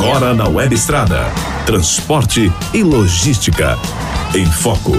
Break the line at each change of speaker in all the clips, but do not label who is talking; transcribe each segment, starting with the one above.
Agora na Web Estrada. Transporte e logística. Em Foco.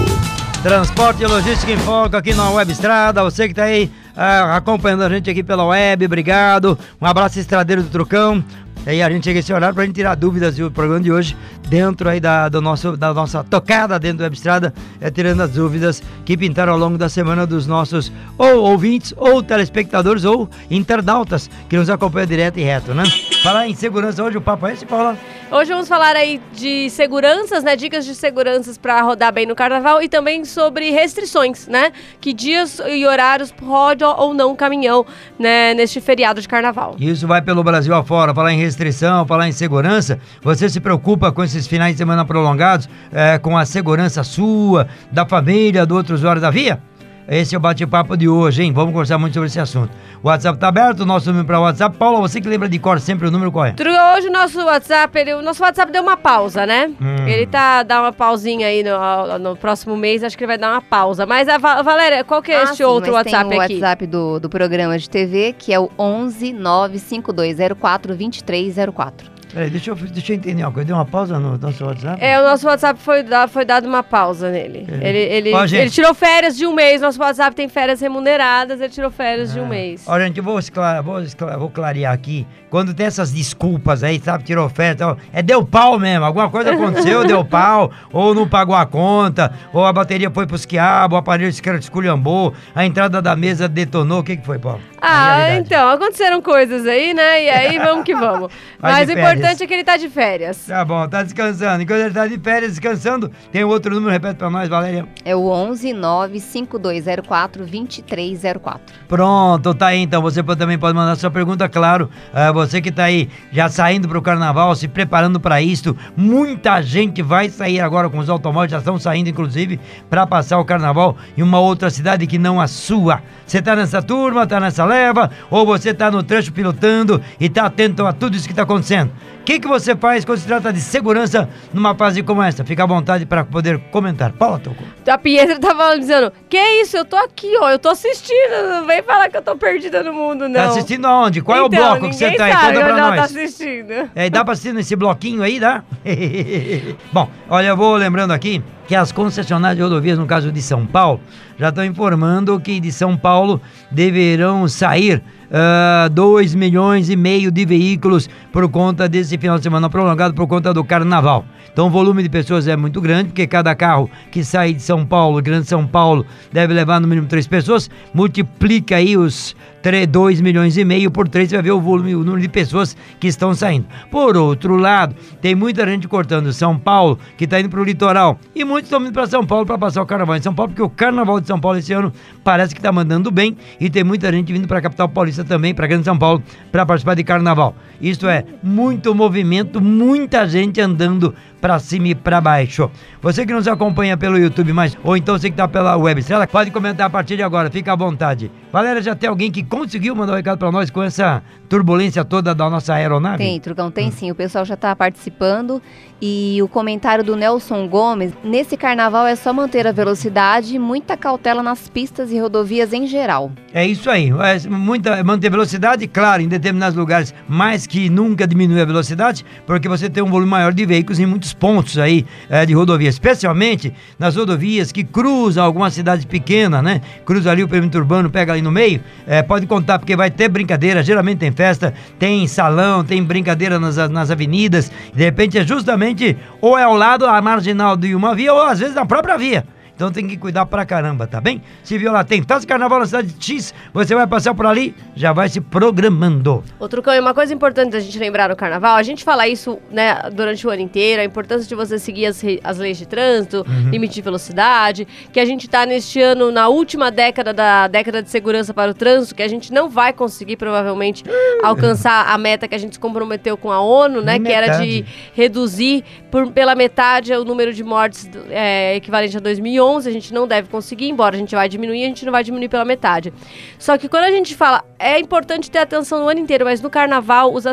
Transporte e logística em foco aqui na Web Estrada. Você que está aí ah, acompanhando a gente aqui pela web, obrigado. Um abraço estradeiro do Trucão. E aí a gente chega esse horário pra gente tirar dúvidas do programa de hoje dentro aí da, do nosso, da nossa tocada dentro da Web Estrada, é, tirando as dúvidas que pintaram ao longo da semana dos nossos ou ouvintes, ou telespectadores, ou internautas que nos acompanham direto e reto, né? Falar em segurança hoje, o papo é esse, Paula?
Hoje vamos falar aí de seguranças, né? Dicas de seguranças para rodar bem no carnaval e também sobre restrições, né? Que dias e horários pode ou não caminhão, né? Neste feriado de carnaval.
Isso vai pelo Brasil afora, falar em restrição, falar em segurança. Você se preocupa com esses finais de semana prolongados, é, com a segurança sua, da família, do outro usuário da via? Esse é o bate-papo de hoje, hein? Vamos conversar muito sobre esse assunto. O WhatsApp tá aberto, o nosso número para WhatsApp. Paula, você que lembra de cor sempre o número qual é?
Hoje o nosso WhatsApp, ele, o nosso WhatsApp deu uma pausa, né? Hum. Ele tá dá uma pausinha aí no, no, próximo mês, acho que ele vai dar uma pausa. Mas a Valéria, qual que é ah, este sim, outro WhatsApp
tem
o
aqui? o WhatsApp do, do programa de TV, que é o 11 95204 2304.
Peraí, deixa eu, deixa eu entender uma coisa. Deu uma pausa no nosso WhatsApp?
É, o nosso WhatsApp foi, foi dado uma pausa nele. É. Ele, ele, Ó, ele tirou férias de um mês. Nosso WhatsApp tem férias remuneradas, ele tirou férias é. de um é. mês.
Ó, gente, eu vou, esclar, vou, esclar, vou clarear aqui. Quando tem essas desculpas aí, sabe, tirou férias, é deu pau mesmo. Alguma coisa aconteceu, deu pau, ou não pagou a conta, ou a bateria foi pros quiabos, o aparelho esculhambou, a entrada da mesa detonou. O que, que foi, Paulo?
Ah, então, aconteceram coisas aí, né? E aí vamos que vamos. Mas o importante é que ele tá de férias.
Tá bom, tá descansando. Enquanto ele tá de férias descansando, tem outro número, repete pra nós, Valéria.
É o 11 95204 2304.
Pronto, tá aí então. Você também pode mandar sua pergunta, claro. Uh, você que tá aí já saindo pro carnaval, se preparando para isto. Muita gente vai sair agora com os automóveis, já estão saindo, inclusive, para passar o carnaval em uma outra cidade que não a sua. Você tá nessa turma, tá nessa leva, ou você tá no trecho pilotando e tá atento a tudo isso que tá acontecendo. O que, que você faz quando se trata de segurança numa fase como essa? Fica à vontade para poder comentar. Paula Toco.
A Pietra tá falando, dizendo, que isso, eu tô aqui, ó, eu tô assistindo, não vem falar que eu tô perdida no mundo, não.
Tá assistindo aonde? Qual então, é o então, bloco que você tá aí?
Conta pra
nós.
tá assistindo.
É, dá pra assistir nesse bloquinho aí, dá? Bom, olha, eu vou lembrando aqui que as concessionárias de rodovias, no caso de São Paulo, já estão informando que de São Paulo deverão sair 2 uh, ah, milhões e meio de veículos por conta desse final de semana prolongado por conta do carnaval. Então o volume de pessoas é muito grande, porque cada carro que sai de São Paulo, Grande São Paulo, deve levar no mínimo três pessoas. Multiplica aí os 3, 2 milhões e meio por 3, você vai ver o volume, o número de pessoas que estão saindo. Por outro lado, tem muita gente cortando São Paulo, que está indo para o litoral. E muitos estão indo para São Paulo para passar o carnaval em São Paulo, porque o carnaval de São Paulo esse ano parece que está mandando bem. E tem muita gente vindo para a capital paulista também, para Grande São Paulo, para participar de carnaval. Isto é, muito movimento, muita gente andando para cima e para baixo. Você que nos acompanha pelo YouTube, mas ou então você que está pela web, estrela, pode comentar a partir de agora, fica à vontade. Galera, já tem alguém que conseguiu mandar um recado para nós com essa turbulência toda da nossa aeronave?
Tem, Trucão, tem hum. sim. O pessoal já está participando. E o comentário do Nelson Gomes: nesse carnaval é só manter a velocidade e muita cautela nas pistas e rodovias em geral.
É isso aí. É muita, manter velocidade, claro, em determinados lugares, mais que nunca diminuir a velocidade, porque você tem um volume maior de veículos em muitos pontos aí é, de rodovia, especialmente nas rodovias que cruzam alguma cidade pequena, né? Cruza ali o perímetro urbano, pega ali no meio. É, pode contar, porque vai ter brincadeira, geralmente tem festa, tem salão, tem brincadeira nas, nas avenidas. De repente é justamente ou é ao lado, a marginal de uma via, ou às vezes na própria via. Então tem que cuidar pra caramba, tá bem? Se viu lá, tem festa carnaval na cidade de X, você vai passar por ali, já vai se programando.
Outro cão, uma coisa importante da gente lembrar no carnaval, a gente fala isso, né, durante o ano inteiro, a importância de você seguir as, as leis de trânsito, uhum. limite de velocidade, que a gente tá neste ano na última década da década de segurança para o trânsito, que a gente não vai conseguir provavelmente uhum. alcançar a meta que a gente se comprometeu com a ONU, né, que era de reduzir por, pela metade o número de mortes é, equivalente a 2011 11 a gente não deve conseguir, embora a gente vai diminuir, a gente não vai diminuir pela metade. Só que quando a gente fala, é importante ter atenção no ano inteiro, mas no carnaval os,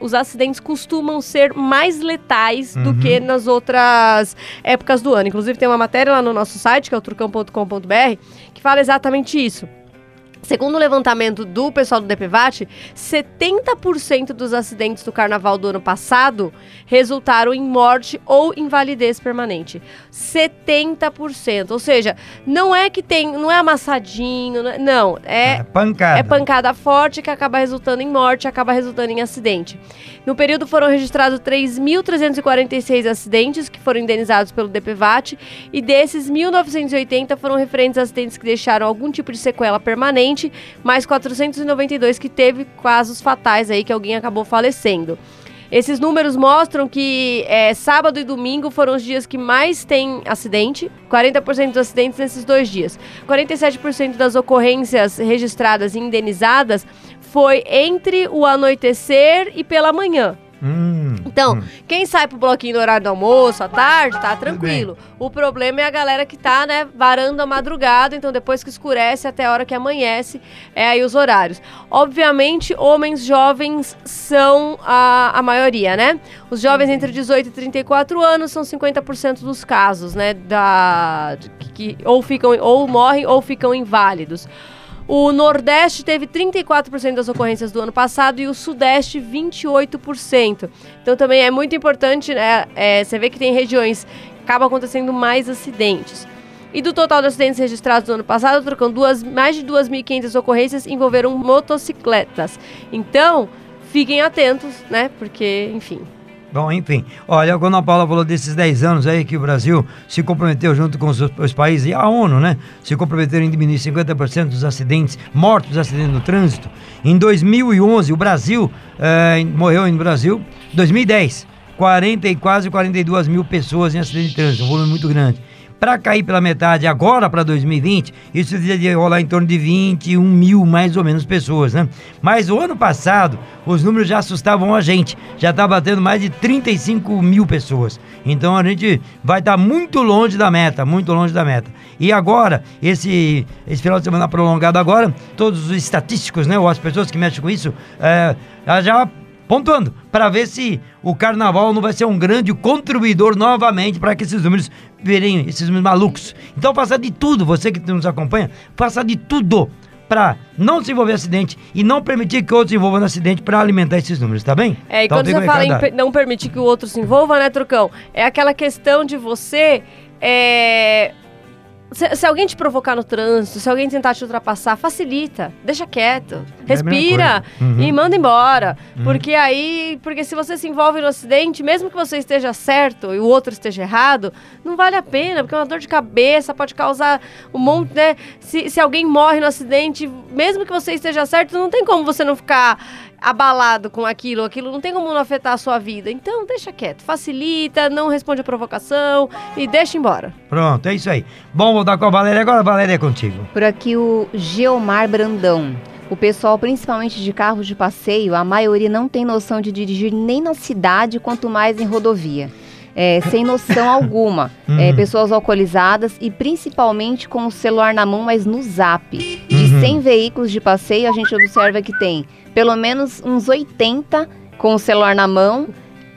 os acidentes costumam ser mais letais uhum. do que nas outras épocas do ano. Inclusive tem uma matéria lá no nosso site, que é o trucão.com.br, que fala exatamente isso Segundo o levantamento do pessoal do DPVAT, 70% dos acidentes do carnaval do ano passado resultaram em morte ou invalidez permanente. 70%. Ou seja, não é que tem, não é amassadinho, não, é, não é,
É pancada.
é pancada forte que acaba resultando em morte, acaba resultando em acidente. No período foram registrados 3.346 acidentes que foram indenizados pelo DPVAT e desses 1.980 foram referentes a acidentes que deixaram algum tipo de sequela permanente, mais 492 que teve casos fatais aí que alguém acabou falecendo. Esses números mostram que é, sábado e domingo foram os dias que mais tem acidente, 40% dos acidentes nesses dois dias. 47% das ocorrências registradas e indenizadas foi entre o anoitecer e pela manhã.
Hum,
Então,
hum.
quem sai pro bloquinho no horário do almoço, à tarde, tá tranquilo. O problema é a galera que tá, né, varando a madrugada, então depois que escurece até a hora que amanhece, é aí os horários. Obviamente, homens jovens são a, a maioria, né? Os jovens entre 18 e 34 anos são 50% dos casos, né, da que, que ou ficam ou morrem ou ficam inválidos. O Nordeste teve 34% das ocorrências do ano passado e o Sudeste 28%. Então também é muito importante, né? é, você vê que tem regiões que acaba acontecendo mais acidentes. E do total de acidentes registrados no ano passado, trocam duas, mais de 2.500 ocorrências envolveram motocicletas. Então, fiquem atentos, né? Porque, enfim.
Bom, enfim. Olha, quando a Paula falou desses 10 anos aí que o Brasil se comprometeu junto com os, os países e a ONU, né? Se comprometeram em diminuir 50% dos acidentes, mortos acidentes no trânsito. Em 2011, o Brasil, eh, morreu no Brasil, 2010, 40 e quase 42 mil pessoas em acidente de trânsito, um volume muito grande. Para cair pela metade agora para 2020, isso devia rolar em torno de 21 mil mais ou menos pessoas, né? Mas o ano passado, os números já assustavam a gente. Já tá batendo mais de 35 mil pessoas. Então a gente vai estar muito longe da meta, muito longe da meta. E agora, esse, esse final de semana prolongado agora, todos os estatísticos, né? Ou as pessoas que mexem com isso, é, já pontuando para ver se o carnaval não vai ser um grande contribuidor novamente para que esses números virem esses números malucos. Então faça de tudo, você que nos acompanha, faça de tudo para não se envolver acidente e não permitir que outros se envolvam no acidente para alimentar esses números, tá bem?
É, e
Então
quando você fala em per- não permitir que o outro se envolva, né, Trucão? É aquela questão de você. é, Se, se alguém te provocar no trânsito, se alguém tentar te ultrapassar, facilita, deixa quieto,
É
respira
coisa. Uhum.
e manda embora. Porque aí, porque se você se envolve no acidente, mesmo que você esteja certo e o outro esteja errado, não vale a pena, porque uma dor de cabeça pode causar um monte, né? Se, se alguém morre no acidente, mesmo que você esteja certo, não tem como você não ficar abalado com aquilo, aquilo não tem como não afetar a sua vida. Então, deixa quieto, facilita, não responde a provocação e deixa embora.
Pronto, é isso aí. Bom, voltar com a Valéria agora. Valéria é contigo.
Por aqui o Geomar Brandão. O pessoal, principalmente de carros de passeio, a maioria não tem noção de dirigir nem na cidade, quanto mais em rodovia. É, sem noção alguma. É,
Uhum.
pessoas alcoolizadas e principalmente com o celular na mão, mas no zap.
Uhum.
100 veículos de passeio, a gente observa que tem pelo menos uns 80 com o celular na mão,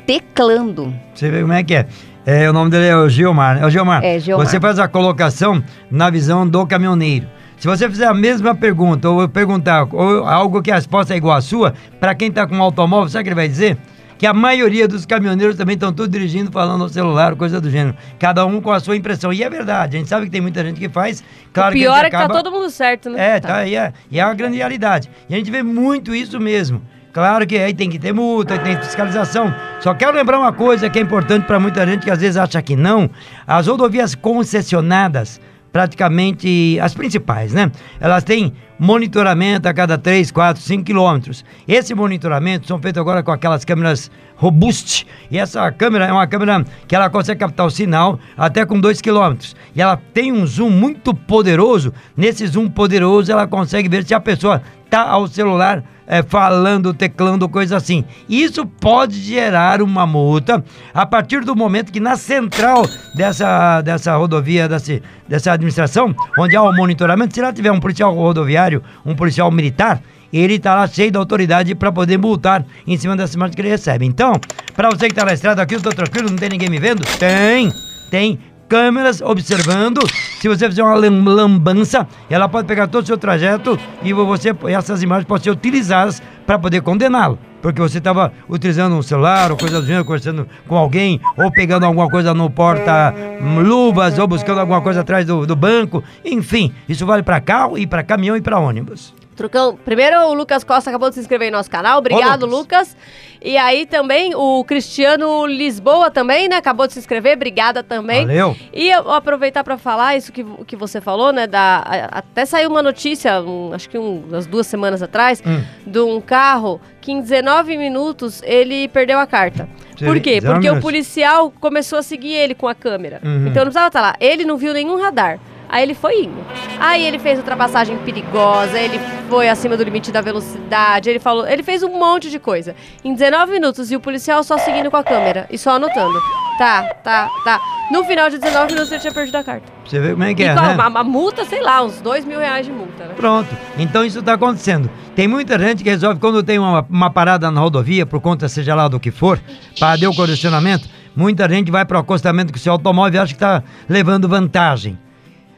teclando.
Você vê como é que é. É, o nome dele é o Gilmar. né? É o Gilmar.
É, Gilmar.
Você faz a colocação na visão do caminhoneiro. Se você fizer a mesma pergunta, ou perguntar ou algo que a resposta é igual à sua, para quem está com um automóvel, sabe o que ele vai dizer? Que a maioria dos caminhoneiros também estão tudo dirigindo, falando no celular, coisa do gênero. Cada um com a sua impressão. E é verdade, a gente sabe que tem muita gente que faz. Claro
o pior
que
é que
acaba...
tá todo mundo certo, né?
É, tá, e é, e é uma grande realidade. E a gente vê muito isso mesmo. Claro que aí tem que ter multa, tem fiscalização. Só quero lembrar uma coisa que é importante para muita gente que às vezes acha que não. As rodovias concessionadas, praticamente as principais, né? Elas têm monitoramento a cada 3, 4, 5 quilômetros. Esse monitoramento são feitos agora com aquelas câmeras robust. E essa câmera é uma câmera que ela consegue captar o sinal até com 2 quilômetros. E ela tem um zoom muito poderoso. Nesse zoom poderoso, ela consegue ver se a pessoa tá ao celular é, falando, teclando, coisa assim. Isso pode gerar uma multa a partir do momento que na central dessa, dessa rodovia, dessa, dessa administração, onde há o monitoramento, se lá tiver um policial rodoviário, um policial militar, ele está lá cheio da autoridade para poder multar em cima dessa imagem que ele recebe. Então, para você que está na estrada aqui, eu tô tranquilo, não tem ninguém me vendo? Tem, tem câmeras observando Se você fizer uma lam- lambança, ela pode pegar todo o seu trajeto e você essas imagens podem ser utilizadas para poder condená-lo. Porque você estava utilizando um celular ou coisa do gênero, conversando com alguém, ou pegando alguma coisa no porta-luvas, ou buscando alguma coisa atrás do, do banco. Enfim, isso vale para carro e para caminhão e para ônibus.
Trucão, primeiro o Lucas Costa acabou de se inscrever em nosso canal. Obrigado,
Ô, Lucas.
Lucas. E aí também o Cristiano Lisboa também, né? Acabou de se inscrever. Obrigada também.
Valeu.
E eu vou aproveitar para falar isso que, que você falou, né? Da, até saiu uma notícia, um, acho que um- umas duas semanas atrás,
Hum.
de um carro que em 19 minutos ele perdeu a carta. Por quê?
19
Porque o policial começou a seguir ele com a câmera.
Uhum.
Então não precisava estar lá. Ele não viu nenhum radar. Aí ele foi indo. Aí ele fez ultrapassagem perigosa, ele foi acima do limite da velocidade, ele falou, ele fez um monte de coisa. Em 19 minutos e o policial só seguindo com a câmera e só anotando. Tá, tá, tá. No final de 19 minutos ele tinha perdido a carta.
Você ver como é que é, né?
uma, uma multa, sei lá, uns 2 mil reais de multa, né?
Pronto. Então isso está acontecendo. Tem muita gente que resolve, quando tem uma, uma parada na rodovia, por conta seja lá do que for, para deu condicionamento, muita gente vai para o acostamento com o seu automóvel e acha que está levando vantagem.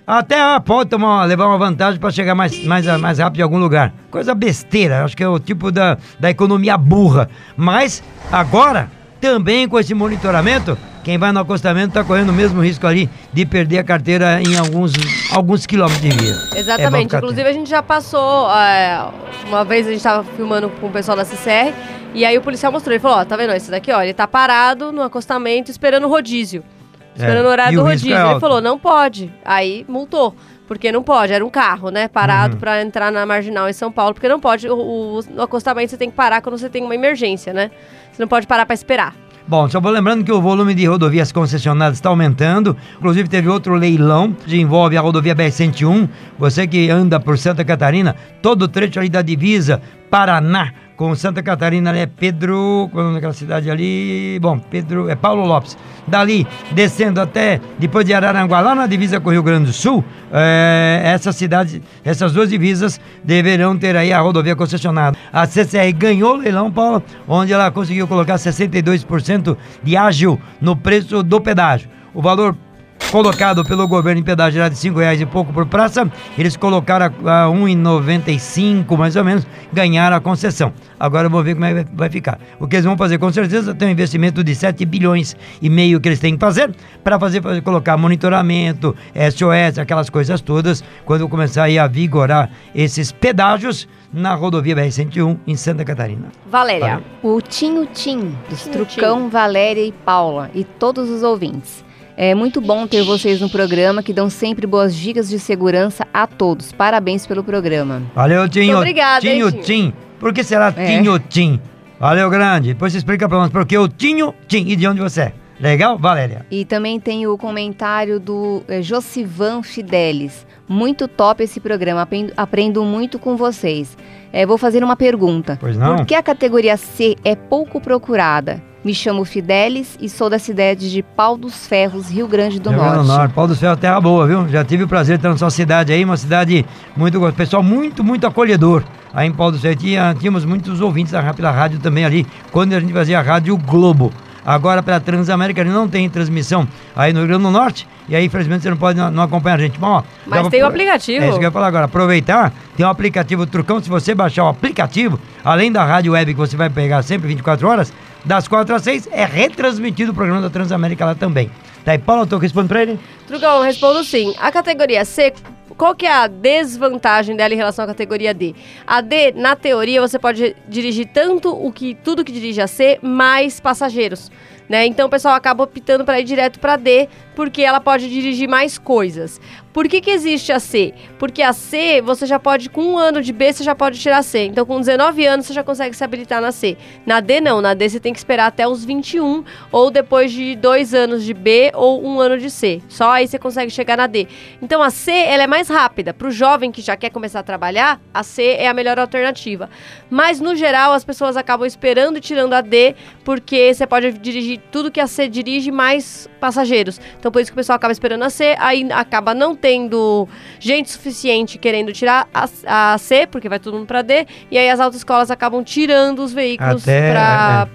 Até ah, pode tomar, levar uma vantagem para chegar mais, mais, mais rápido em algum lugar. Coisa besteira, acho que é o tipo da, da economia burra. Mas agora, também com esse monitoramento, quem vai no acostamento está correndo o mesmo risco ali de perder a carteira em alguns, alguns quilômetros de via. É
Exatamente.
ficar
Inclusive, a gente já passou. é, uma vez a gente tava filmando com o pessoal da CCR. E aí o policial mostrou. Ele falou: Ó, tá vendo? Esse daqui, ó, ele tá parado no acostamento esperando o rodízio. Esperando
É,
o horário do
risco
rodízio.
é
ele falou: não pode. Aí multou. Porque não pode, era um carro, né? Parado
Uhum.
pra entrar na marginal em São Paulo. Porque não pode. O, o- acostamento você tem que parar quando você tem uma emergência, né? Você não pode parar pra esperar.
Bom, só vou lembrando que o volume de rodovias concessionadas está aumentando. Inclusive, teve outro leilão que envolve a rodovia BR-101. Você que anda por Santa Catarina, todo o trecho ali da divisa Paraná com Santa Catarina, ali é Pedro. Qual é daquela cidade ali? Bom, Pedro. É Paulo Lopes. Dali, descendo até depois de Araranguá, lá na divisa com o Rio Grande do Sul, é, essas cidades, essas duas divisas deverão ter aí a rodovia concessionada. A CCR ganhou o leilão, Paulo, onde ela conseguiu colocar 62% de ágil no preço do pedágio. O valor colocado pelo governo em pedágio era de 5 reais e pouco por praça, eles colocaram a, a 1,95 mais ou menos, ganharam a concessão. Agora vamos ver como é que vai- ficar. O que eles vão fazer com certeza tem um investimento de 7 bilhões e meio que eles têm que fazer para fazer, fazer colocar monitoramento, SOS, aquelas coisas todas, quando começar aí a vigorar esses pedágios na rodovia BR-101 em Santa Catarina.
Valéria.
Valeu.
O Tinho Tim, dos Trucão, Valéria e Paula, e todos os ouvintes. É muito bom ter vocês no programa que dão sempre boas dicas de segurança a todos. Parabéns pelo programa.
Valeu, Tinho.
obrigada, hein,
Tinho,
Tinho?
Tim. Por que será
É.
Tinho, Tim? Valeu, grande. Depois você explica pra nós por que o Tinho, Tim e de onde você é. Legal, Valéria?
E também tem o comentário do eh, Josivan Fidelis. Muito top esse programa, aprendo, aprendo muito com vocês. Eh, vou fazer uma pergunta.
Pois não?
Por que a categoria C é pouco procurada? Me chamo Fidelis e sou da cidade de Pau dos Ferros, Rio Grande do
Rio Grande
Norte.
do Norte. Paulo do Céu, terra boa, viu? Já tive o prazer de estar na sua cidade aí, uma cidade muito gostosa. Pessoal muito, muito acolhedor. Aí em Paulo do Céu tinha, tínhamos muitos ouvintes da, pela rádio também ali, quando a gente fazia a Rádio Globo. Agora pela Transamérica ele não tem transmissão aí no Rio Grande do Norte. E aí, infelizmente, você não pode não, não acompanhar a gente. Bom, ó,
Mas tem o aplicativo.
É isso que eu ia falar agora. Aproveitar, tem um aplicativo Trucão. Se você baixar o aplicativo, além da rádio web que você vai pegar sempre 24 horas, das 4 às 6, é retransmitido o programa da Transamérica lá também. Tá aí, Paulo, eu tô respondendo pra ele?
Trugão, respondo sim. A categoria C, qual que é a desvantagem dela em relação à categoria D? A D, na teoria, você pode dirigir tanto o que tudo que dirige a C, mais passageiros. Né? Então o pessoal acaba optando para ir direto para D, porque ela pode dirigir mais coisas. Por que, que existe a C? Porque a C, você já pode, com um ano de B, você já pode tirar C. Então, com 19 anos, você já consegue se habilitar na C. Na D, não. Na D, você tem que esperar até os 21, ou depois de dois anos de B, ou um ano de C. Só aí você consegue chegar na D. Então, a C, ela é mais rápida. Para o jovem que já quer começar a trabalhar, a C é a melhor alternativa. Mas, no geral, as pessoas acabam esperando e tirando a D, porque você pode dirigir tudo que a C dirige, mais passageiros. Então, por isso que o pessoal acaba esperando a C, aí acaba não tendo gente suficiente querendo tirar a, a C, porque vai todo mundo para D, e aí as autoescolas acabam tirando os veículos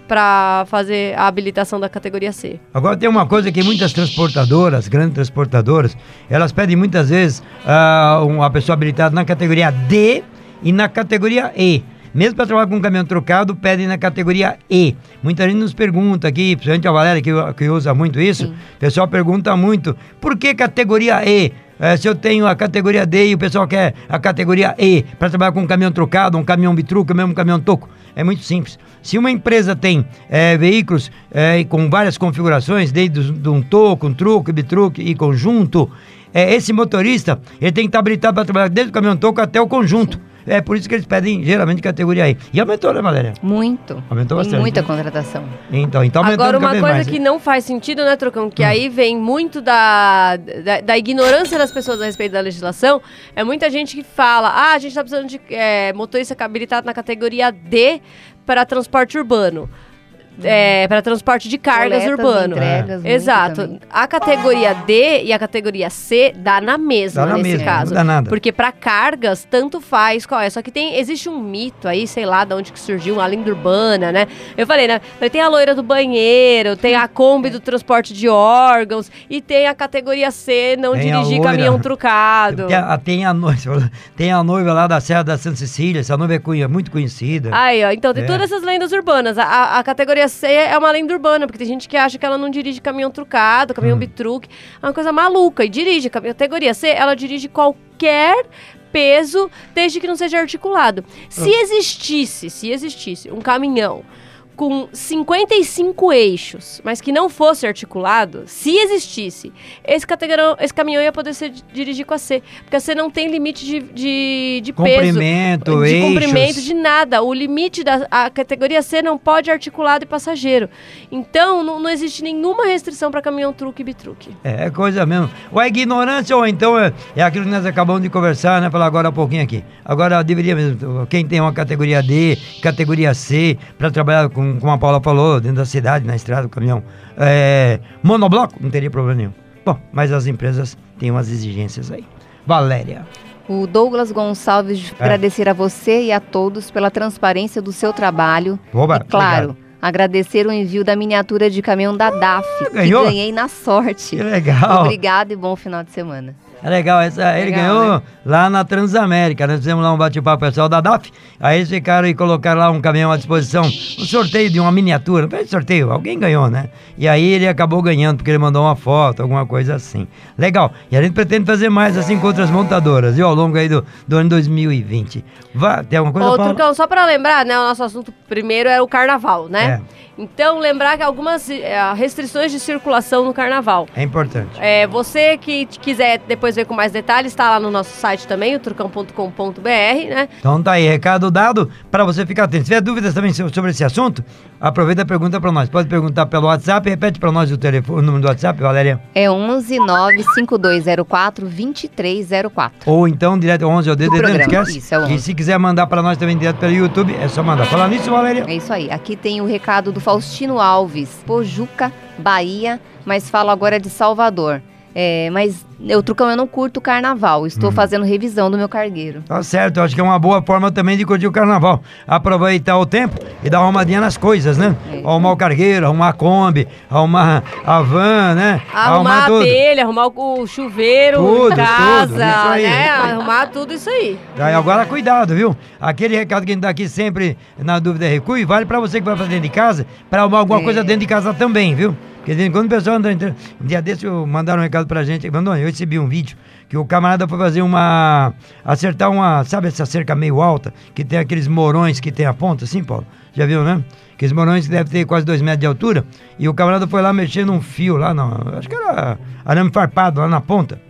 para
é.
fazer a habilitação da categoria C.
Agora tem uma coisa que muitas transportadoras, grandes transportadoras, elas pedem muitas vezes ah, uma pessoa habilitada na categoria D e na categoria E. Mesmo para trabalhar com um caminhão trocado, pedem na categoria E. Muita gente nos pergunta aqui, principalmente a Valéria que, que usa muito isso, o pessoal pergunta muito, por que categoria E? Eh, se eu tenho a categoria D e o pessoal quer a categoria E para trabalhar com um caminhão trocado, um caminhão bitruca, mesmo um caminhão toco, é muito simples. Se uma empresa tem eh, veículos eh, com várias configurações, desde de um toco, um truque, bitruque e conjunto, eh, esse motorista ele tem que estar habilitado para trabalhar desde o caminhão toco até o conjunto. É por isso que eles pedem geralmente categoria E. E aumentou, né, Valéria?
Muito.
Aumentou
Tem
bastante,
muita
né?
contratação.
Então, então aumentando
Agora, uma coisa
mais,
que
né?
não faz sentido, né, Trocão? Que
Hum.
aí vem muito da, da, da ignorância das pessoas a respeito da legislação. É muita gente que fala: ah, a gente tá precisando de é, motorista habilitado na categoria D para transporte urbano. É, para transporte de cargas
Coletas,
urbano.
entregas, muito
Exato.
também.
A categoria D e a categoria C dá na mesma
Dá na
nesse
mesma,
caso.
não dá nada.
Porque para cargas, tanto faz qual é. Só que tem, existe um mito aí, sei lá de onde que surgiu, a lenda urbana, né? Eu falei, né? Tem a loira do banheiro, tem a Kombi do transporte de órgãos e tem a categoria C, não
Tem
dirigir caminhão trucado.
Tem a, tem, a noiva, tem a noiva lá da Serra da Santa Cecília, essa noiva é muito conhecida.
Aí, ó, então tem
É.
todas essas lendas urbanas. A, a- a categoria C é uma lenda urbana, porque tem gente que acha que ela não dirige caminhão trucado, caminhão
Hum.
bitruque. É uma coisa maluca. E dirige. Categoria C, ela dirige qualquer peso, desde que não seja articulado. Se
Ah.
existisse, se existisse um caminhão com 55 eixos, mas que não fosse articulado, se existisse, esse, esse caminhão ia poder ser dirigir com a C. Porque a C não tem limite de, de, de peso
Comprimento,
de
eixos.
comprimento, de nada. O limite da categoria C não pode articulado e passageiro. Então, não, não existe nenhuma restrição para caminhão truque e bitruque.
É, é coisa mesmo. Ou é ignorância ou então é, é aquilo que nós acabamos de conversar, né? Falar agora há pouquinho aqui. Agora deveria mesmo, quem tem uma categoria D, categoria C, para trabalhar com, como a Paula falou, dentro da cidade, na estrada, o caminhão, é, monobloco, não teria problema nenhum. Bom, mas as empresas têm umas exigências aí. Valéria.
O Douglas Gonçalves
É.
agradecer a você e a todos pela transparência do seu trabalho.
Oba,
e claro,
obrigado.
agradecer o envio da miniatura de caminhão da DAF,
Ganhou?
que ganhei na sorte.
Que legal.
Obrigado e bom final de semana.
É legal, essa, ele
Legal,
ganhou
né?
lá na Transamérica. Nós fizemos lá um bate-papo pessoal da DAF. Aí eles ficaram e colocaram lá um caminhão à disposição, um sorteio de uma miniatura. Não foi sorteio, alguém ganhou, né? E aí ele acabou ganhando, porque ele mandou uma foto, alguma coisa assim. Legal. E a gente pretende fazer mais assim com outras montadoras, viu? Ao longo aí do, do ano 2020. Vá, tem alguma coisa,
Ô? Turcão, só para lembrar, né, o nosso assunto primeiro era o carnaval, né?
É.
Então, lembrar que algumas eh, restrições de circulação no carnaval.
É importante.
É, você que quiser depois ver com mais detalhes, está lá no nosso site também, o turcão.com.br, né?
Então tá aí, recado dado para você ficar atento. Se tiver dúvidas também so- sobre esse assunto, aproveita e pergunta para nós. Pode perguntar pelo WhatsApp, repete para nós o, telefone, o número do WhatsApp, Valéria.
É 11 95204 2304.
Ou então direto 11 ou
Do
DDD, não esquece.
Isso, é o
E
11.
se quiser mandar para nós também direto pelo YouTube, é só mandar. Falar nisso, Valéria.
É isso aí. Aqui tem o recado do Faustino Alves, Pojuca, Bahia, mas falo agora de Salvador. É, mas eu, Trucão, eu não curto carnaval. Estou fazendo revisão do meu cargueiro.
Tá certo, eu acho que é uma boa forma também de curtir o carnaval. Aproveitar o tempo e dar uma arrumadinha nas coisas, né?
É.
Arrumar o cargueiro, arrumar a Kombi, arrumar a van, né?
Arrumar, a
tudo.
telha, arrumar o chuveiro
Tudo,
em casa,
tudo,
né? Arrumar tudo isso aí.
Aí agora cuidado, viu? Aquele recado que a gente dá aqui sempre na dúvida recue, vale pra você que vai fazer dentro de casa, pra arrumar alguma
É.
coisa dentro de casa também, viu? Vez em quando o pessoal anda entrando. Um dia desse mandaram um recado pra gente, mandou, eu recebi um vídeo que o camarada foi fazer uma. acertar uma. Sabe essa cerca meio alta, que tem aqueles morões que tem a ponta, assim, Paulo? Já viu, né? Aqueles morões que devem ter quase dois metros de altura. E o camarada foi lá mexer num fio lá, não, acho que era arame farpado lá na ponta.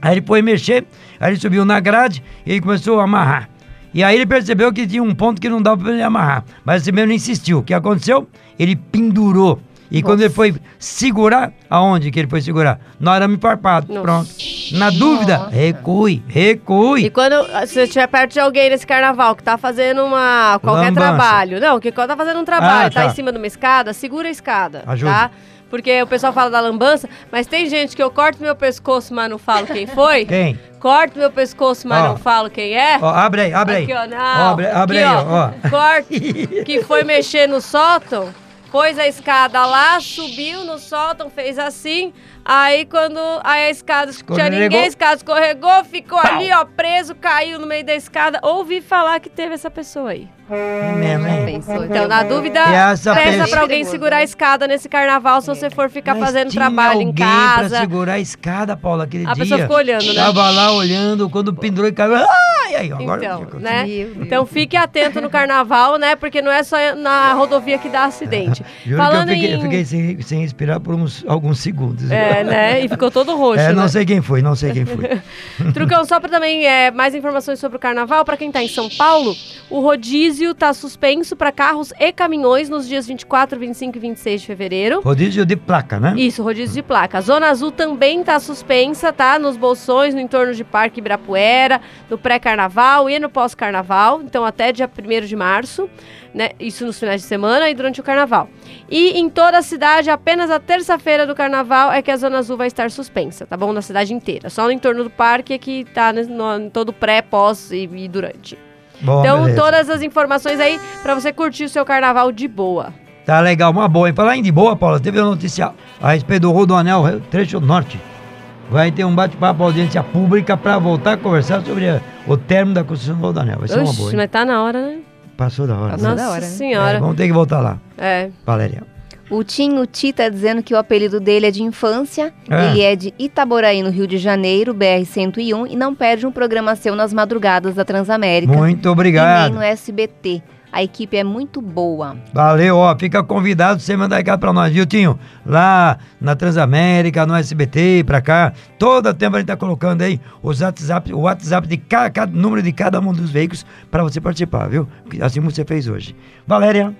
Aí ele foi mexer, aí ele subiu na grade e ele começou a amarrar. E aí ele percebeu que tinha um ponto que não dava pra ele amarrar. Mas esse mesmo insistiu. O que aconteceu? Ele pendurou. E quando ele foi segurar, aonde que ele foi segurar? No arame farpado.
Nossa.
Pronto. Na dúvida, recue, recue.
E quando ah, você estiver perto de alguém nesse carnaval que tá fazendo uma qualquer
Lambança.
trabalho, não, que quando tá fazendo um trabalho,
Ah,
tá.
tá.
em cima de uma escada, segura a escada,
Ajuda.
tá? Porque o pessoal fala da lambança, mas tem gente que eu corto meu pescoço, mas não falo quem foi.
Quem?
Corto meu pescoço, mas
Ó.
não falo quem é.
Ó, abre aí, abre aí.
Aqui, ó, não.
Ó, abre abre
Aqui,
aí, ó. ó.
Corto, que foi mexer no sótão, pôs a escada lá, subiu no sótão, fez assim. Aí quando aí a escada, tinha ninguém, a escada escorregou, ficou ali, ó, preso, caiu no meio da escada. Ouvi falar que teve essa pessoa aí.
É
pensou?
Então, na dúvida, peça
pessoa-
pra alguém segurar a escada nesse carnaval se você for ficar
Mas
fazendo
tinha
trabalho em casa.
pra segurar a escada, Paula, aquele
A
dia.
pessoa ficou olhando, né?
Tava lá olhando, quando pendurou e caiu. Ai, aí, agora.
Então, né? Então fique atento no carnaval, né? Porque não é só na rodovia que dá acidente.
Juro
Falando
que eu fiquei,
em...
eu fiquei sem, sem respirar por uns, alguns segundos.
É, né? E ficou todo roxo,
É, não
né?
sei quem foi, não sei quem foi.
Trucão, só para também é, mais informações sobre o carnaval, para quem tá em São Paulo, o rodízio tá suspenso para carros e caminhões nos dias 24, 25 e 26 de fevereiro.
Rodízio de placa, né?
Isso, rodízio de placa. A Zona Azul também tá suspensa, tá? Nos bolsões, no entorno de Parque Ibirapuera, no pré-carnaval e no pós-carnaval. Então, até dia 1 de março, né? Isso nos finais de semana e durante o carnaval. E em toda a cidade, apenas a terça-feira do carnaval é que a Zona Azul vai estar suspensa, tá bom? Na cidade inteira. Só no entorno do parque é que tá no, no- em todo pré, pós e, e durante.
Bom,
então,
beleza.
todas as informações aí pra você curtir o seu carnaval de boa.
Tá legal, uma boa. hein? Falar em de boa, Paula, teve uma notícia a respeito do Rodoanel Trecho Norte. Vai ter um bate-papo, audiência pública, para voltar a conversar sobre a- o término da construção do Rodoanel. Vai ser uma
Oxe,
boa, hein?
mas tá na hora, né?
Passou da hora.
Passou
né?
da
Nossa
hora, né?
É,
senhora.
vamos ter que voltar lá,
É.
Valéria.
O Tinho Ti tá dizendo que o apelido dele é de infância.
Ah.
Ele é de Itaboraí, no Rio de Janeiro, BR-101, e não perde um programa seu nas madrugadas da Transamérica.
Muito
E
obrigado.
nem no SBT. A equipe é muito boa.
Valeu, ó. Fica convidado você mandar recado pra nós, viu, Tinho? Lá na Transamérica, no SBT, pra cá. Todo tempo a gente tá colocando aí os WhatsApp, o WhatsApp de cada, cada número de cada um dos veículos pra você participar, viu? Assim como você fez hoje. Valéria.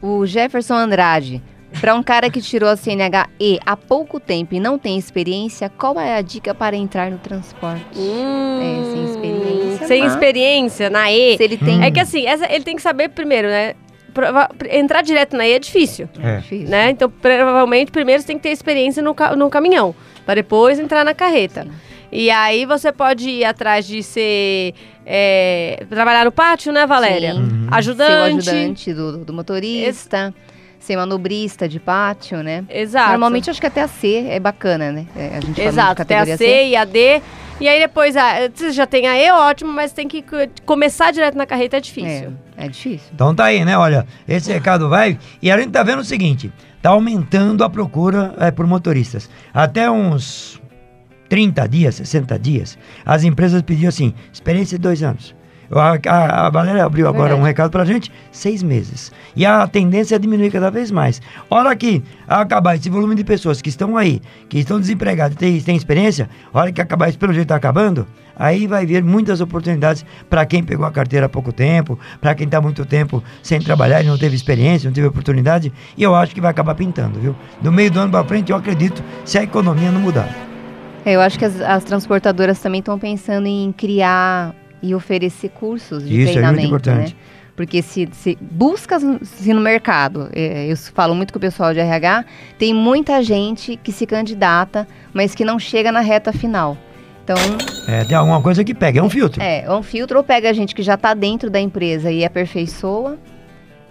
O Jefferson Andrade. Para um cara que tirou a CNHE há pouco tempo e não tem experiência, qual é a dica para entrar no transporte?
Hum,
É, sem experiência,
Sem
mas-
experiência na E.
Se ele tem.
Hum.
É que assim, essa- ele tem que saber primeiro, né? Prova- entrar direto na E é difícil,
É.
Difícil.
né? Então, provavelmente, primeiro você tem que ter experiência no, ca- no caminhão, para depois entrar na carreta.
Sim.
E aí você pode ir atrás de ser. é, trabalhar no pátio, né, Valéria?
Sim.
Uhum.
Ajudante.
Ser o ajudante do, do motorista, ser manobrista de pátio, né?
Exato.
Normalmente acho que até a C é bacana, né? É, a gente
Exato, tem a
categoria
C e a D. E aí depois, a, você já tem a E, ótimo, mas tem que co- começar direto na carreta é difícil.
É, é difícil.
Então tá aí, né? Olha, esse recado vai. E a gente tá vendo o seguinte: tá aumentando a procura é, por motoristas. Até uns 30 dias, 60 dias, as empresas pediam assim: experiência de dois anos. A, a- a Valéria abriu agora
Verdade.
um recado pra gente: seis meses. E a tendência é diminuir cada vez mais. Hora que acabar esse volume de pessoas que estão aí, que estão desempregadas e têm, têm experiência, hora que acabar isso pelo jeito tá acabando, aí vai vir muitas oportunidades para quem pegou a carteira há pouco tempo, para quem está muito tempo sem trabalhar e não teve experiência, não teve oportunidade, e eu acho que vai acabar pintando, viu? Do meio do ano para frente, eu acredito, se a economia não mudar.
É, eu acho que as, as transportadoras também estão pensando em criar e oferecer cursos de
Isso é muito
treinamento,
importante.
né? Porque se, se busca se no mercado, é, eu falo muito com o pessoal de RH, tem muita gente que se candidata, mas que não chega na reta final. Então,
É, tem alguma coisa que pega, é um filtro.
é, é um filtro ou pega a gente que já está dentro da empresa e aperfeiçoa,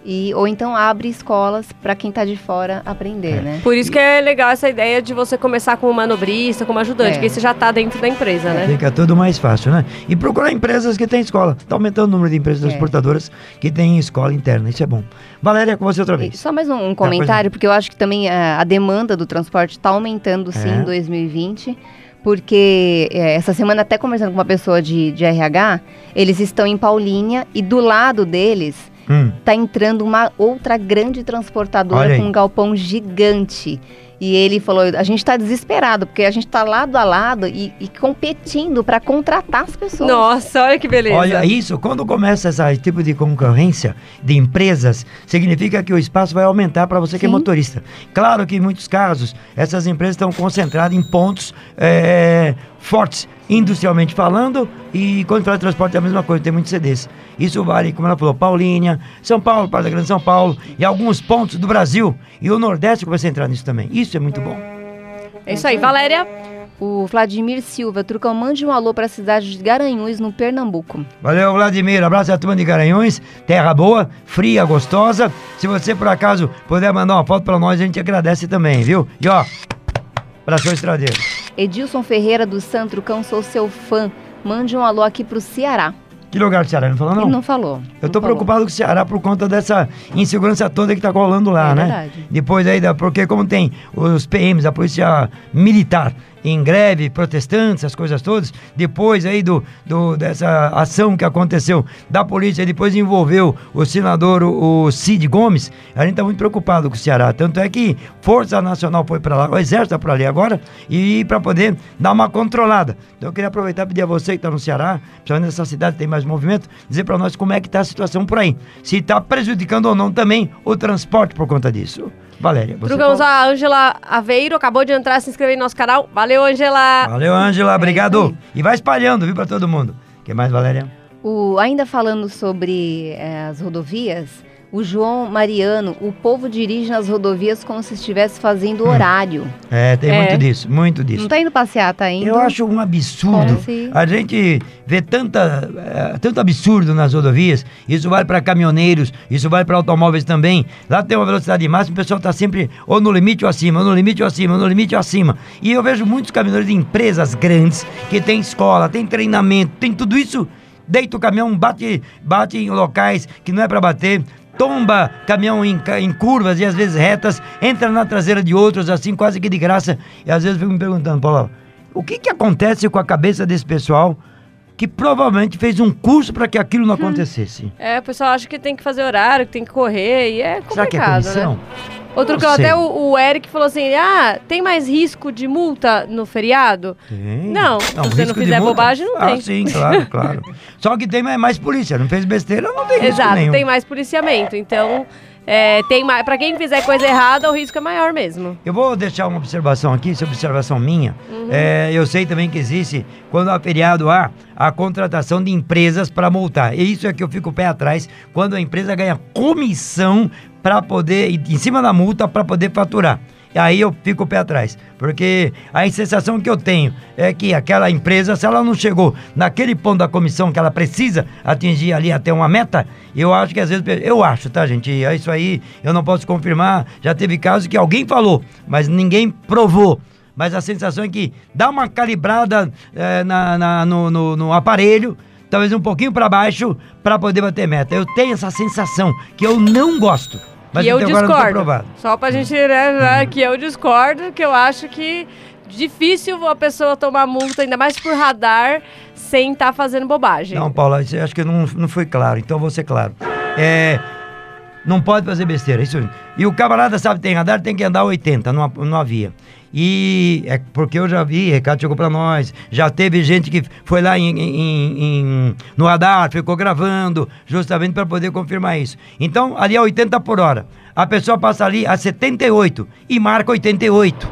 e, ou então abre escolas para quem está de fora aprender,
É.
né?
Por isso que é legal essa ideia de você começar como manobrista, como ajudante,
É.
porque você já tá dentro da empresa, né?
Fica tudo mais fácil, né? E procurar empresas que têm escola. Está aumentando o número de empresas
É.
transportadoras que têm escola interna. Isso é bom. Valéria, com você outra
E
vez.
Só mais um, um comentário, porque eu acho que também a, a demanda do transporte está aumentando sim
É.
em 2020. Porque é, essa semana, até conversando com uma pessoa de, de RH, eles estão em Paulinha e do lado deles
Hum,
tá entrando uma outra grande transportadora com um galpão gigante. E ele falou: a gente está desesperado, porque a gente está lado a lado e, e competindo para contratar as pessoas.
Nossa, olha que beleza.
Olha isso, quando começa esse tipo de concorrência de empresas, significa que o espaço vai aumentar para você que é
Sim.
motorista. Claro que em muitos casos, essas empresas estão concentradas em pontos é, fortes, industrialmente falando, e quando fala de transporte é a mesma coisa, tem muitos CDs. Isso vale, como ela falou, Paulínia, São Paulo, Praia da Grande São Paulo, e alguns pontos do Brasil, e o Nordeste começa a entrar nisso também. Isso é muito bom.
É isso aí, Valéria.
O Vladimir Silva, Trucão, mande um alô para a cidade de Garanhuns, no Pernambuco.
Valeu, Vladimir. Abraço a turma de Garanhuns. Terra boa, fria, gostosa. Se você, por acaso, puder mandar uma foto para nós, a gente agradece também, viu? E ó, abraço estradeiro.
Edilson Ferreira do Santo Trucão, sou seu fã. Mande um alô aqui pro Ceará.
Que lugar do Ceará? Não falou, não?
Ele não falou.
Eu tô
falou.
preocupado com o Ceará por conta dessa insegurança toda que tá rolando lá,
É
né?
verdade.
Depois aí, da, porque como tem os PMs, a Polícia Militar, em greve, protestantes, essas coisas todas, depois aí do, do- dessa ação que aconteceu da polícia, depois envolveu o senador, o, o Cid Gomes, a gente tá muito preocupado com o Ceará. Tanto é que Força Nacional foi para lá, o Exército tá por ali agora, e para poder dar uma controlada. Então eu queria aproveitar e pedir a você que está no Ceará, principalmente nessa cidade tem mais movimento, dizer para nós como é que tá a situação por aí. Se está prejudicando ou não também o transporte por conta disso. Valéria, você
Trugamos
fala.
a Ângela Aveiro, acabou de entrar, se inscrever no nosso canal. Valeu, Ângela.
Valeu, Ângela,
É
obrigado.
isso
e vai espalhando, viu, para todo mundo. que mais, Valéria?
O, ainda falando sobre eh, as rodovias, o João Mariano, o povo dirige nas rodovias como se estivesse fazendo horário.
É, tem
É.
muito disso, muito disso.
Não tá indo passear, tá indo.
Eu acho um absurdo.
Como se-
A gente vê tanta, eh, tanto absurdo nas rodovias. Isso vale para caminhoneiros, isso vale para automóveis também. Lá tem uma velocidade máxima, o pessoal está sempre ou no limite ou acima, ou no limite ou acima, ou no limite ou acima. E eu vejo muitos caminhoneiros de empresas grandes que tem escola, tem treinamento, tem tudo isso. Deita o caminhão, bate, bate em locais que não é para bater. Tomba caminhão em, em curvas e às vezes retas, entra na traseira de outros, assim, quase que de graça. E às vezes eu fico me perguntando, Paulo, o que, que acontece com a cabeça desse pessoal que provavelmente fez um curso para que aquilo não acontecesse?
É, o pessoal acha que tem que fazer horário, que tem que correr, e é
Será que é
complicado,
comissão?
né? Outro
Não
que até o, o Eric falou assim: ah, tem mais risco de multa no feriado?
Tem.
Não, se você não fizer bobagem, não
ah,
tem.
sim, claro, claro. Só que tem mais, polícia, não fez besteira, não tem
Exato, tem mais policiamento. Então, é, tem mais. Pra quem fizer coisa errada, o risco é maior mesmo.
Eu vou deixar uma observação aqui, essa observação minha.
Uhum.
É, eu sei também que existe, quando há feriado, há a contratação de empresas para multar. E isso é que eu fico o pé atrás, quando a empresa ganha comissão para poder, em cima da multa, para poder faturar. E aí eu fico o pé atrás, porque a sensação que eu tenho é que aquela empresa, se ela não chegou naquele ponto da comissão que ela precisa atingir ali até uma meta, eu acho que às vezes, eu acho, tá gente, é isso aí eu não posso confirmar, já teve casos que alguém falou, mas ninguém provou. Mas a sensação é que dá uma calibrada eh, na, na- no, no- no aparelho, talvez um pouquinho para baixo, para poder bater meta. Eu tenho essa sensação que eu não gosto. Mas
e eu
tá
discordo. Só pra gente, né, que eu discordo, que eu acho que difícil a pessoa tomar multa, ainda mais por radar, sem estar fazendo bobagem.
Não, Paula, isso acho que não, não foi claro, então vou ser claro. É, não pode fazer besteira, isso. E o camarada sabe que tem radar, tem que andar 80 numa, numa via. E é porque eu já vi, recado chegou pra nós, já teve gente que foi lá em, em- em- no radar, ficou gravando, justamente para poder confirmar isso. Então, ali é 80 por hora. A pessoa passa ali a 78 e marca 88.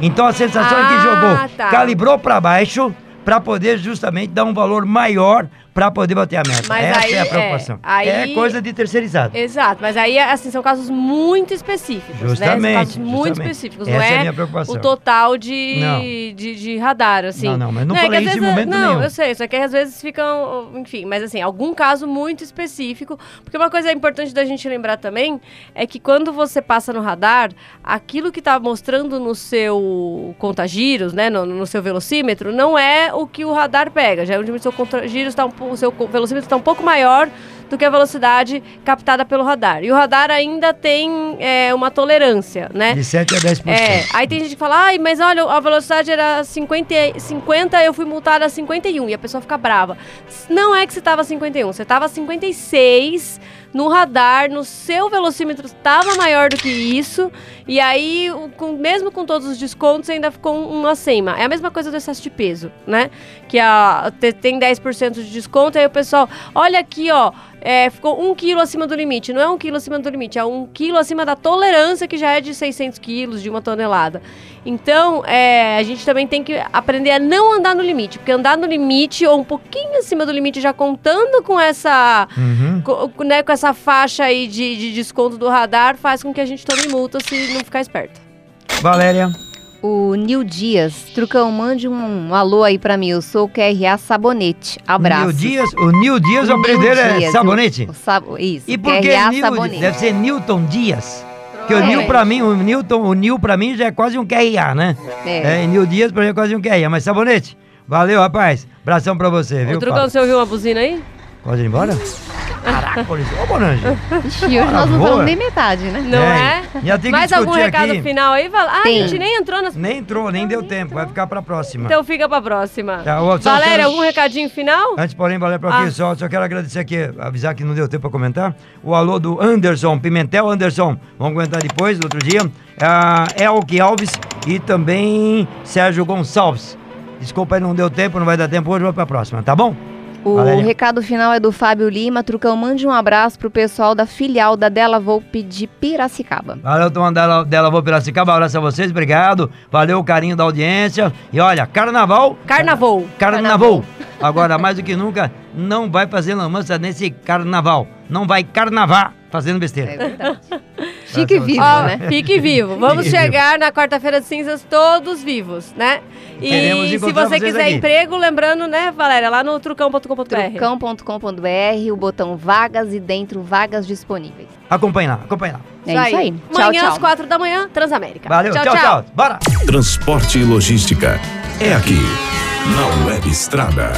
Então a sensação é que
Ah,
jogou,
tá.
calibrou para baixo para poder justamente dar um valor maior para poder bater a meta.
Mas
Essa
aí,
é a
é,
preocupação.
aí-
É coisa de terceirizado.
Exato, mas aí, assim, são casos muito específicos, né?
Justamente,
São casos muito
justamente.
específicos,
Essa
não
é a
é,
minha preocupação.
o total de,
Não.
de, de radar, assim.
Não, não, mas não
é que
falei
às
isso em
vezes-
momento
Não,
nenhum.
eu sei, só que às vezes ficam, enfim, mas assim, algum caso muito específico, porque uma coisa importante da gente lembrar também é que quando você passa no radar, aquilo que tá mostrando no seu contagiros, né, no, no seu velocímetro, não é o que o radar pega, já é onde o seu contagiros tá um o seu velocímetro está um pouco maior do que a velocidade captada pelo radar. E o radar ainda tem é, uma tolerância, né?
De 7 a 10%.
É, aí tem gente que fala, ai, mas olha, a velocidade era 50, e- 50 eu fui multada a 51, e a pessoa fica brava. Não é que você tava 51, você tava 56 no radar, no seu velocímetro estava maior do que isso, e aí, com- mesmo com todos os descontos, ainda ficou um, acima. É a mesma coisa do excesso de peso, né? Que a, te- tem 10% de desconto, aí o pessoal, olha aqui, ó, é, ficou um quilo acima do limite. Não é um quilo acima do limite, é um quilo acima da tolerância que já é de 600 quilos, de uma tonelada. Então, é, a gente também tem que aprender a não andar no limite, porque andar no limite ou um pouquinho acima do limite, já contando com essa,
Uhum.
co- co- né, com essa faixa aí de, de desconto do radar, faz com que a gente tome multa se não ficar esperto.
Valéria.
O Nil Dias, Trucão, mande um, um alô aí pra mim. Eu sou o QRA Sabonete. Abraço.
Nil Dias. O Nil Dias, o apelido dele é Sabonete.
o- o sabo- isso.
E por que
QRA
Nil?
Sabonete.
Deve ser Newton Dias. Porque o
É.
Nil pra mim, o Newton, o Nil pra mim já é quase um QRA, né?
É.
É, e Nil Dias pra mim é quase um QRA. Mas Sabonete, valeu, rapaz. Abração pra você, viu?
Ô, Trucão,
Paulo?
você ouviu uma buzina aí?
Pode ir embora? Caraca, polícia. Ô, Bonange.
Ixi, hoje nós não falamos nem metade, né?
Não é?
Já tem que
Mais algum recado
aqui.
final aí? Ah, a gente nem entrou nas...
Nem entrou, nem deu tempo. Vai ficar pra próxima.
Então fica pra próxima.
Tá, ó, só
Valéria,
quero-
algum recadinho final?
Antes, porém, valer para aqui,
Ah.
só, só quero agradecer aqui, avisar que não deu tempo para comentar. O alô do Anderson Pimentel. Anderson, vamos comentar depois, outro dia. Ah, Elke Alves e também Sérgio Gonçalves. Desculpa aí, não deu tempo, não vai dar tempo hoje, vou para a próxima, tá bom?
O
Valéria.
recado final é do Fábio Lima. Trucão, mande um abraço pro pessoal da filial da Della Volpe de Piracicaba.
Valeu, turma dela, dela vou Piracicaba, abraço a vocês, obrigado. Valeu o carinho da audiência. E olha, carnaval.
Carnaval.
Carnaval. Agora, mais do que nunca, não vai fazer lambança nesse carnaval. Não vai carnavar fazendo
É
besteira.
verdade. Fique vivo,
Ó,
né?
fique vivo. Vamos
Fique vivo.
chegar na quarta-feira de cinzas todos vivos, né? E se você quiser
aqui.
emprego, lembrando, né, Valéria, lá no trucão.com.br.
Trucão.com.br, o botão vagas e dentro vagas disponíveis.
Acompanhe lá, acompanhe lá.
É isso aí. Tchau,
Amanhã
tchau.
às quatro da manhã, Transamérica.
Valeu, tchau, tchau. Bora!
Transporte e logística. É aqui, na Web Estrada.